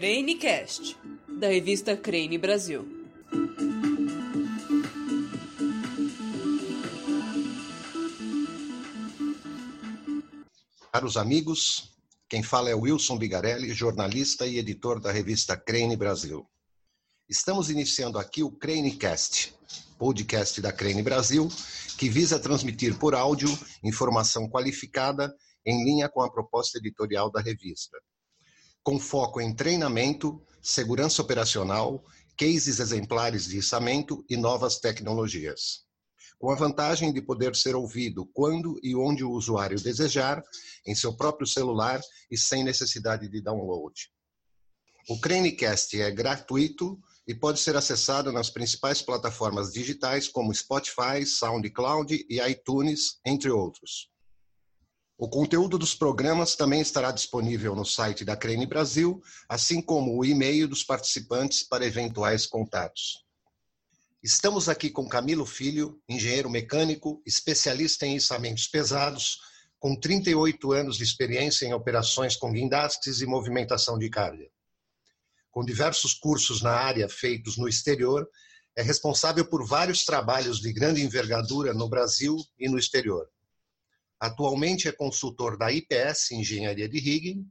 CraneCast, da revista Crane Brasil. Caros amigos, quem fala é Wilson Bigarelli, jornalista e editor da revista Crane Brasil. Estamos iniciando aqui o CraneCast, podcast da Crane Brasil, que visa transmitir por áudio informação qualificada em linha com a proposta editorial da revista com foco em treinamento, segurança operacional, cases exemplares de içamento e novas tecnologias. Com a vantagem de poder ser ouvido quando e onde o usuário desejar, em seu próprio celular e sem necessidade de download. O Cranecast é gratuito e pode ser acessado nas principais plataformas digitais como Spotify, SoundCloud e iTunes, entre outros. O conteúdo dos programas também estará disponível no site da Crane Brasil, assim como o e-mail dos participantes para eventuais contatos. Estamos aqui com Camilo Filho, engenheiro mecânico, especialista em içamentos pesados, com 38 anos de experiência em operações com guindastes e movimentação de carga. Com diversos cursos na área feitos no exterior, é responsável por vários trabalhos de grande envergadura no Brasil e no exterior Atualmente é consultor da IPS Engenharia de Rigging,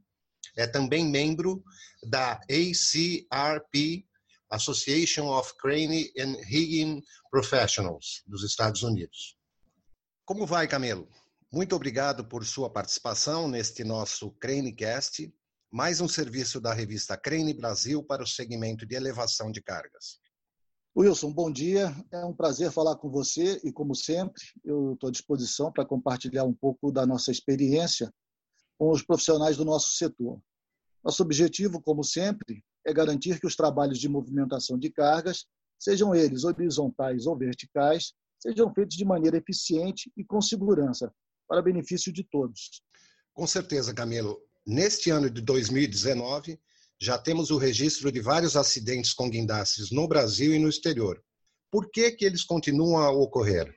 é também membro da ACRP, Association of Crane and Rigging Professionals, dos Estados Unidos. Como vai, Camelo? Muito obrigado por sua participação neste nosso CraneCast, mais um serviço da revista Crane Brasil para o segmento de elevação de cargas. Wilson, bom dia. É um prazer falar com você e, como sempre, eu estou à disposição para compartilhar um pouco da nossa experiência com os profissionais do nosso setor. Nosso objetivo, como sempre, é garantir que os trabalhos de movimentação de cargas, sejam eles horizontais ou verticais, sejam feitos de maneira eficiente e com segurança, para benefício de todos. Com certeza, Camilo. Neste ano de 2019, já temos o registro de vários acidentes com guindastes no Brasil e no exterior. Por que, que eles continuam a ocorrer?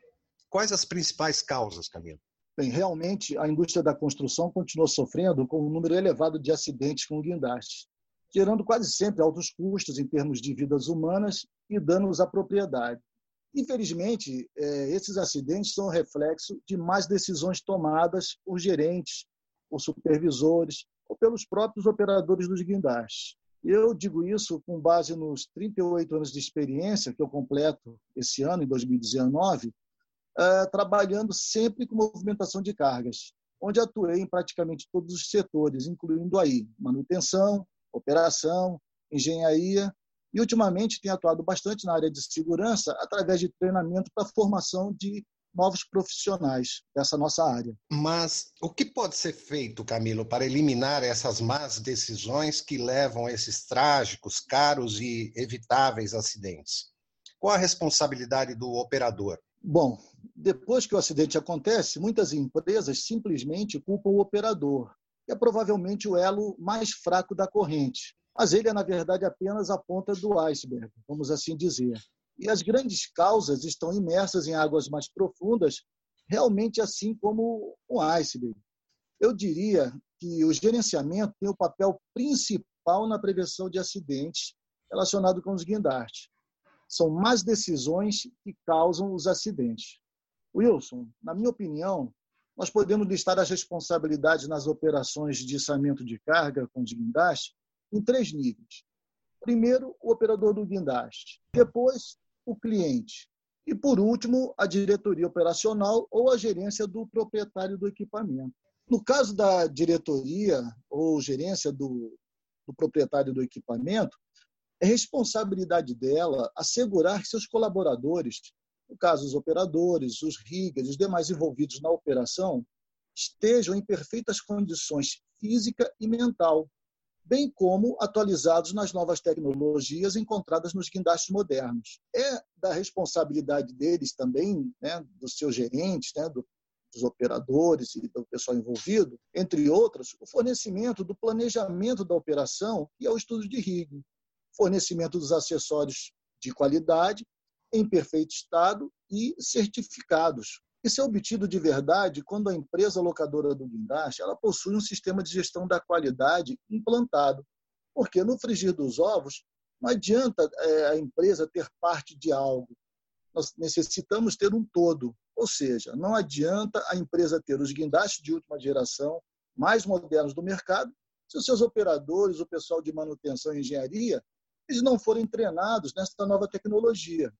Quais as principais causas, Camilo? Bem, realmente a indústria da construção continua sofrendo com um número elevado de acidentes com guindastes, gerando quase sempre altos custos em termos de vidas humanas e danos à propriedade. Infelizmente, é, esses acidentes são reflexo de más decisões tomadas por gerentes, por supervisores, ou pelos próprios operadores dos guindastes. Eu digo isso com base nos 38 anos de experiência que eu completo esse ano, em 2019, eh, trabalhando sempre com movimentação de cargas, onde atuei em praticamente todos os setores, incluindo aí manutenção, operação, engenharia e ultimamente tenho atuado bastante na área de segurança através de treinamento para formação de novos profissionais dessa nossa área. Mas o que pode ser feito, Camilo, para eliminar essas más decisões que levam a esses trágicos, caros e evitáveis acidentes? Qual a responsabilidade do operador? Bom, depois que o acidente acontece, muitas empresas simplesmente culpam o operador, que é provavelmente o elo mais fraco da corrente. Mas ele é, na verdade, apenas a ponta do iceberg, vamos assim dizer. E as grandes causas estão imersas em águas mais profundas, realmente assim como um iceberg. Eu diria que o gerenciamento tem o papel principal na prevenção de acidentes relacionados com os guindastes. São más decisões que causam os acidentes. Wilson, na minha opinião, nós podemos listar as responsabilidades nas operações de içamento de carga com os guindastes em três níveis. Primeiro, o operador do guindaste. Depois, o cliente. E, por último, a diretoria operacional ou a gerência do proprietário do equipamento. No caso da diretoria ou gerência do, do proprietário do equipamento, é responsabilidade dela assegurar que seus colaboradores, no caso os operadores, os riggers, os demais envolvidos na operação, estejam em perfeitas condições física e mental bem como atualizados nas novas tecnologias encontradas nos guindastes modernos. É da responsabilidade deles também, né, dos seus gerentes, né, do, dos operadores e do pessoal envolvido, entre outros, o fornecimento do planejamento da operação e ao estudo de rigging, fornecimento dos acessórios de qualidade em perfeito estado e certificados, isso é obtido de verdade quando a empresa locadora do guindaste ela possui um sistema de gestão da qualidade implantado, Porque no frigir dos ovos, não adianta é, a empresa ter parte de algo. Nós necessitamos ter um todo. Ou seja, não adianta a empresa ter os guindastes de última geração, mais modernos do mercado, se os seus operadores, o pessoal de manutenção e engenharia, eles não forem treinados nessa nova tecnologia.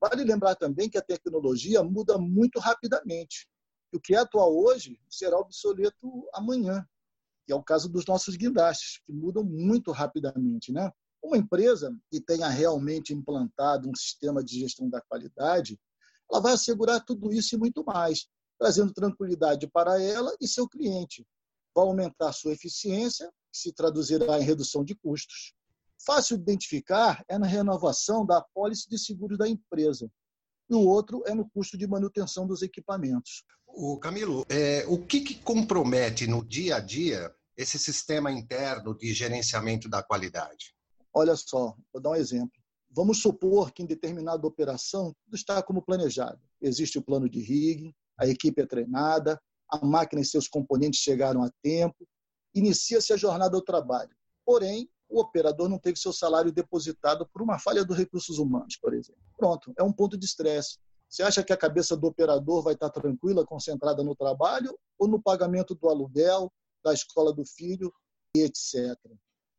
Vale lembrar também que a tecnologia muda muito rapidamente. E o que é atual hoje será obsoleto amanhã, que é o caso dos nossos guindastes, que mudam muito rapidamente. Né? Uma empresa que tenha realmente implantado um sistema de gestão da qualidade, ela vai assegurar tudo isso e muito mais, trazendo tranquilidade para ela e seu cliente. Vai aumentar sua eficiência, que se traduzirá em redução de custos, Fácil de identificar é na renovação da apólice de seguros da empresa. E o outro é no custo de manutenção dos equipamentos. O Camilo, é, o que, que compromete no dia a dia esse sistema interno de gerenciamento da qualidade? Olha só, vou dar um exemplo. Vamos supor que em determinada operação tudo está como planejado. Existe o plano de rigging, a equipe é treinada, a máquina e seus componentes chegaram a tempo, inicia-se a jornada ao trabalho. Porém, o operador não teve seu salário depositado por uma falha dos recursos humanos, por exemplo. Pronto, é um ponto de estresse. Você acha que a cabeça do operador vai estar tranquila, concentrada no trabalho ou no pagamento do aluguel, da escola do filho etc.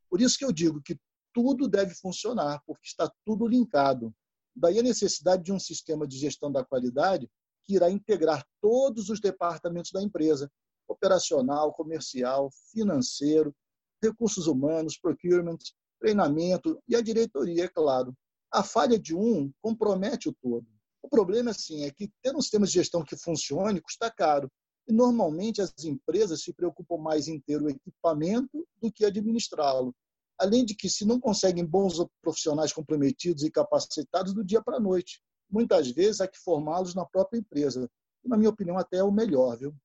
Por isso que eu digo que tudo deve funcionar, porque está tudo linkado. Daí a necessidade de um sistema de gestão da qualidade que irá integrar todos os departamentos da empresa, operacional, comercial, financeiro, recursos humanos, procurement, treinamento e a diretoria, é claro. A falha de um compromete o todo. O problema, assim, é que ter um sistema de gestão que funcione custa caro. E, normalmente, as empresas se preocupam mais em ter o equipamento do que administrá-lo. Além de que, se não conseguem bons profissionais comprometidos e capacitados do dia para a noite, muitas vezes há que formá-los na própria empresa. E, na minha opinião, até é o melhor, viu?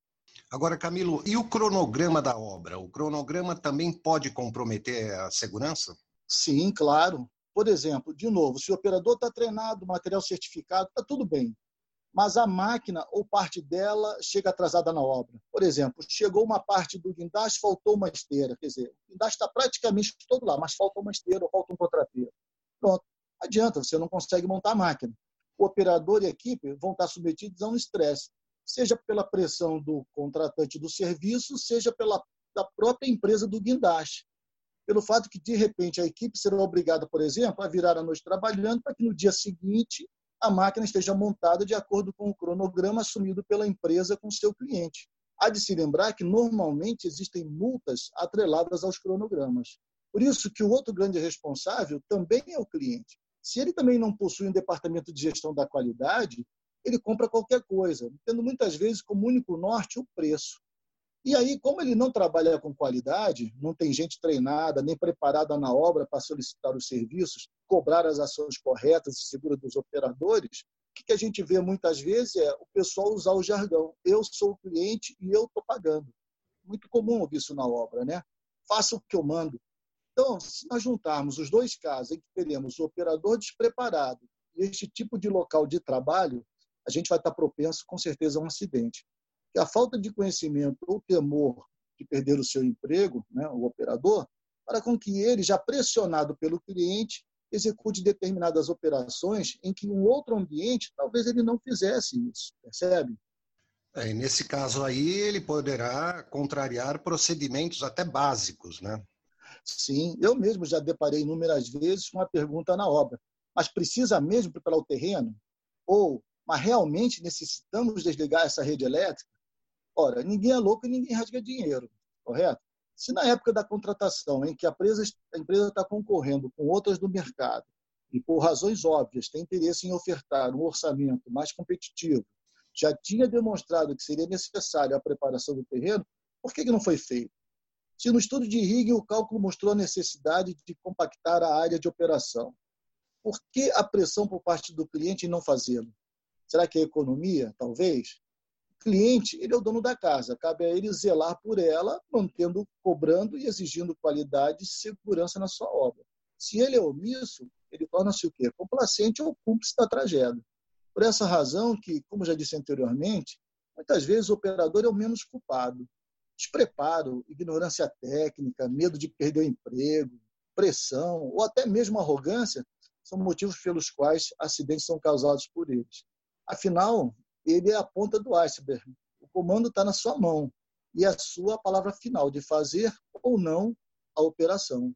Agora, Camilo, e o cronograma da obra? O cronograma também pode comprometer a segurança? Sim, claro. Por exemplo, de novo, se o operador está treinado, material certificado, está tudo bem. Mas a máquina ou parte dela chega atrasada na obra. Por exemplo, chegou uma parte do guindaste, faltou uma esteira. Quer dizer, o guindaste está praticamente todo lá, mas falta uma esteira ou falta um contrapeiro. Pronto. Adianta, você não consegue montar a máquina. O operador e a equipe vão estar submetidos a um estresse seja pela pressão do contratante do serviço, seja pela da própria empresa do guindaste. Pelo fato que, de repente, a equipe será obrigada, por exemplo, a virar a noite trabalhando para que no dia seguinte a máquina esteja montada de acordo com o cronograma assumido pela empresa com seu cliente. Há de se lembrar que, normalmente, existem multas atreladas aos cronogramas. Por isso que o outro grande responsável também é o cliente. Se ele também não possui um departamento de gestão da qualidade, ele compra qualquer coisa, tendo muitas vezes como único norte o preço. E aí, como ele não trabalha com qualidade, não tem gente treinada nem preparada na obra para solicitar os serviços, cobrar as ações corretas e seguras dos operadores, o que a gente vê muitas vezes é o pessoal usar o jargão: eu sou o cliente e eu estou pagando. Muito comum ouvir isso na obra, né? Faça o que eu mando. Então, se nós juntarmos os dois casos em que teremos o operador despreparado e este tipo de local de trabalho, a gente vai estar propenso, com certeza, a um acidente. Que a falta de conhecimento ou temor de perder o seu emprego, né, o operador, para com que ele, já pressionado pelo cliente, execute determinadas operações em que um outro ambiente talvez ele não fizesse isso, percebe? É, nesse caso aí, ele poderá contrariar procedimentos até básicos, né? Sim, eu mesmo já deparei inúmeras vezes com a pergunta na obra, mas precisa mesmo preparar o terreno? Ou mas realmente necessitamos desligar essa rede elétrica? Ora, ninguém é louco e ninguém rasga dinheiro, correto? Se na época da contratação, em que a empresa, a empresa está concorrendo com outras do mercado e, por razões óbvias, tem interesse em ofertar um orçamento mais competitivo, já tinha demonstrado que seria necessário a preparação do terreno, por que, que não foi feito? Se no estudo de Higgs o cálculo mostrou a necessidade de compactar a área de operação, por que a pressão por parte do cliente em não fazê-lo? Será que é economia? Talvez. O cliente, ele é o dono da casa, cabe a ele zelar por ela, mantendo, cobrando e exigindo qualidade e segurança na sua obra. Se ele é omisso, ele torna-se o quê? Complacente ou cúmplice da tragédia. Por essa razão que, como já disse anteriormente, muitas vezes o operador é o menos culpado. Despreparo, ignorância técnica, medo de perder o emprego, pressão ou até mesmo arrogância são motivos pelos quais acidentes são causados por eles. Afinal, ele é a ponta do iceberg. O comando está na sua mão e a sua palavra final de fazer ou não a operação.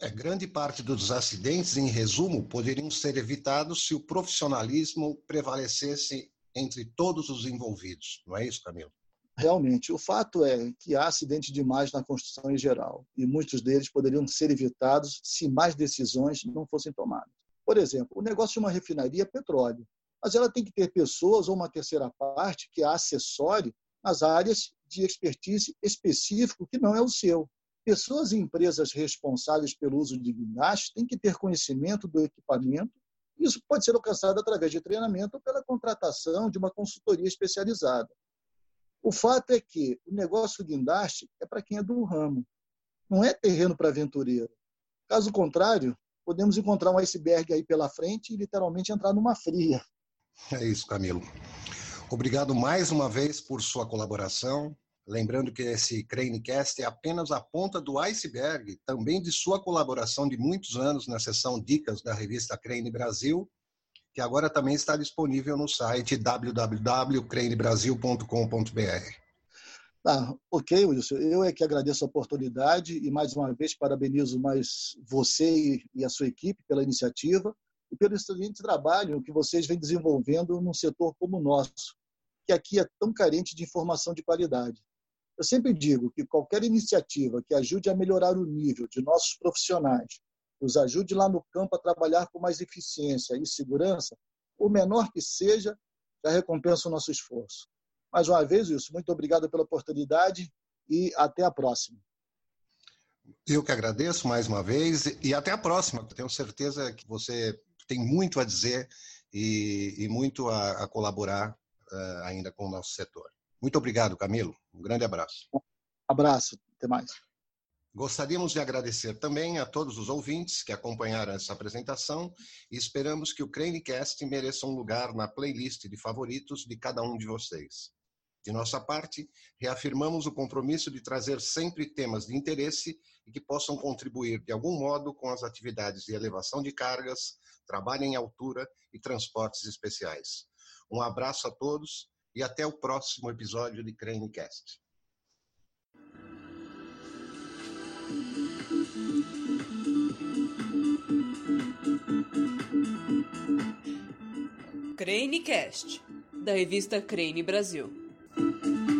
É, grande parte dos acidentes, em resumo, poderiam ser evitados se o profissionalismo prevalecesse entre todos os envolvidos. Não é isso, Camilo? Realmente. O fato é que há acidentes demais na construção em geral, e muitos deles poderiam ser evitados se mais decisões não fossem tomadas. Por exemplo, o negócio de uma refinaria é petróleo, mas ela tem que ter pessoas ou uma terceira parte que a acessore nas áreas de expertise específico que não é o seu. Pessoas e empresas responsáveis pelo uso de guindastes têm que ter conhecimento do equipamento. Isso pode ser alcançado através de treinamento ou pela contratação de uma consultoria especializada. O fato é que o negócio guindaste é para quem é do ramo, não é terreno para aventureiro. Caso contrário, podemos encontrar um iceberg aí pela frente e literalmente entrar numa fria. É isso, Camilo. Obrigado mais uma vez por sua colaboração. Lembrando que esse Cranecast é apenas a ponta do iceberg, também de sua colaboração de muitos anos na seção Dicas da revista Crane Brasil, que agora também está disponível no site www.cranebrasil.com.br. Tá, ok, Wilson. Eu é que agradeço a oportunidade e mais uma vez parabenizo mais você e a sua equipe pela iniciativa e pelo excelente trabalho que vocês vêm desenvolvendo num setor como o nosso, que aqui é tão carente de informação de qualidade. Eu sempre digo que qualquer iniciativa que ajude a melhorar o nível de nossos profissionais, nos ajude lá no campo a trabalhar com mais eficiência e segurança, o menor que seja, já recompensa o nosso esforço. Mais uma vez, Wilson, muito obrigado pela oportunidade e até a próxima. Eu que agradeço mais uma vez e até a próxima. Tenho certeza que você tem muito a dizer e, e muito a, a colaborar uh, ainda com o nosso setor. Muito obrigado, Camilo. Um grande abraço. Abraço. Até mais. Gostaríamos de agradecer também a todos os ouvintes que acompanharam essa apresentação e esperamos que o Cranecast mereça um lugar na playlist de favoritos de cada um de vocês. De nossa parte, reafirmamos o compromisso de trazer sempre temas de interesse e que possam contribuir de algum modo com as atividades de elevação de cargas, trabalho em altura e transportes especiais. Um abraço a todos e até o próximo episódio de Cranecast. Cranecast, da revista Crane Brasil. Música